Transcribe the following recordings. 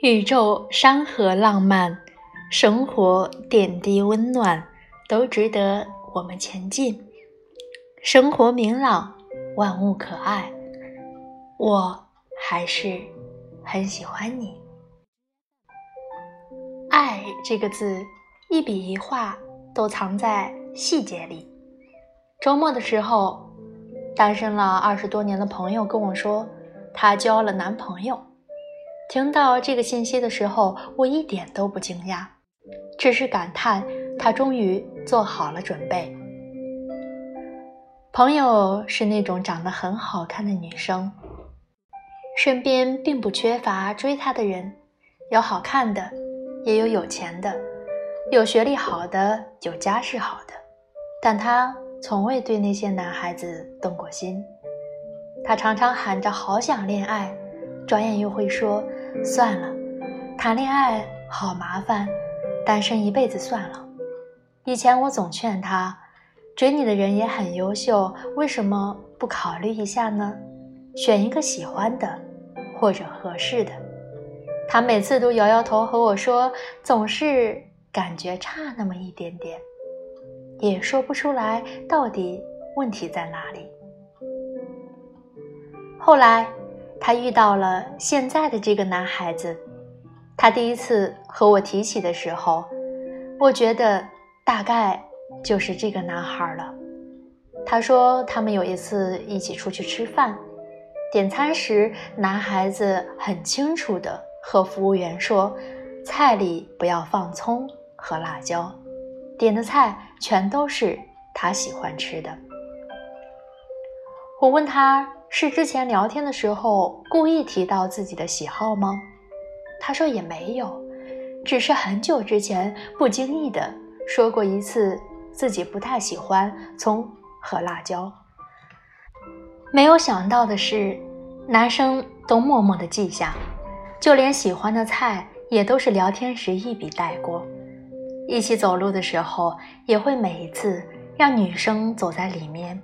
宇宙山河浪漫，生活点滴温暖，都值得我们前进。生活明朗，万物可爱，我还是很喜欢你。爱这个字，一笔一画都藏在细节里。周末的时候，单身了二十多年的朋友跟我说，她交了男朋友。听到这个信息的时候，我一点都不惊讶，只是感叹她终于做好了准备。朋友是那种长得很好看的女生，身边并不缺乏追她的人，有好看的，也有有钱的，有学历好的，有家世好的，但她从未对那些男孩子动过心。她常常喊着好想恋爱，转眼又会说。算了，谈恋爱好麻烦，单身一辈子算了。以前我总劝他，追你的人也很优秀，为什么不考虑一下呢？选一个喜欢的或者合适的。他每次都摇摇头和我说，总是感觉差那么一点点，也说不出来到底问题在哪里。后来。他遇到了现在的这个男孩子，他第一次和我提起的时候，我觉得大概就是这个男孩了。他说他们有一次一起出去吃饭，点餐时，男孩子很清楚的和服务员说，菜里不要放葱和辣椒，点的菜全都是他喜欢吃的。我问他。是之前聊天的时候故意提到自己的喜好吗？他说也没有，只是很久之前不经意的说过一次自己不太喜欢葱和辣椒。没有想到的是，男生都默默的记下，就连喜欢的菜也都是聊天时一笔带过。一起走路的时候，也会每一次让女生走在里面。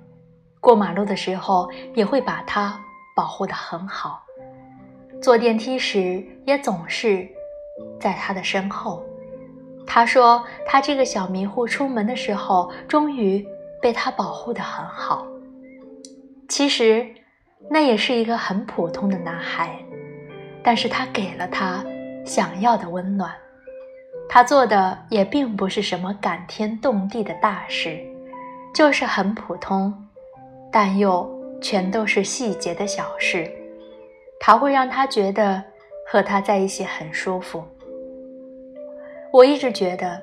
过马路的时候也会把它保护得很好，坐电梯时也总是在他的身后。他说他这个小迷糊出门的时候，终于被他保护得很好。其实那也是一个很普通的男孩，但是他给了他想要的温暖。他做的也并不是什么感天动地的大事，就是很普通。但又全都是细节的小事，它会让他觉得和他在一起很舒服。我一直觉得，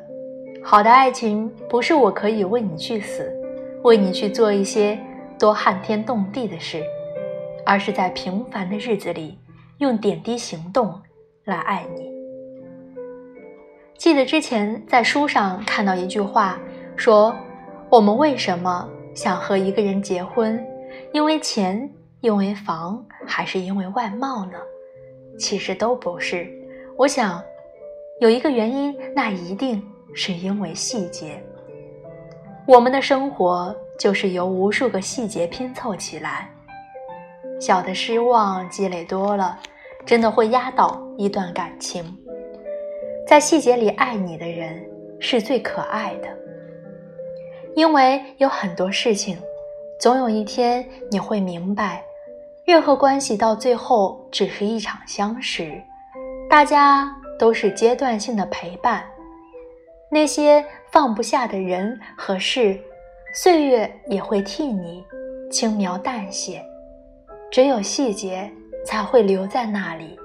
好的爱情不是我可以为你去死，为你去做一些多撼天动地的事，而是在平凡的日子里用点滴行动来爱你。记得之前在书上看到一句话，说我们为什么？想和一个人结婚，因为钱，因为房，还是因为外貌呢？其实都不是。我想，有一个原因，那一定是因为细节。我们的生活就是由无数个细节拼凑起来，小的失望积累多了，真的会压倒一段感情。在细节里爱你的人，是最可爱的。因为有很多事情，总有一天你会明白，任何关系到最后只是一场相识，大家都是阶段性的陪伴。那些放不下的人和事，岁月也会替你轻描淡写，只有细节才会留在那里，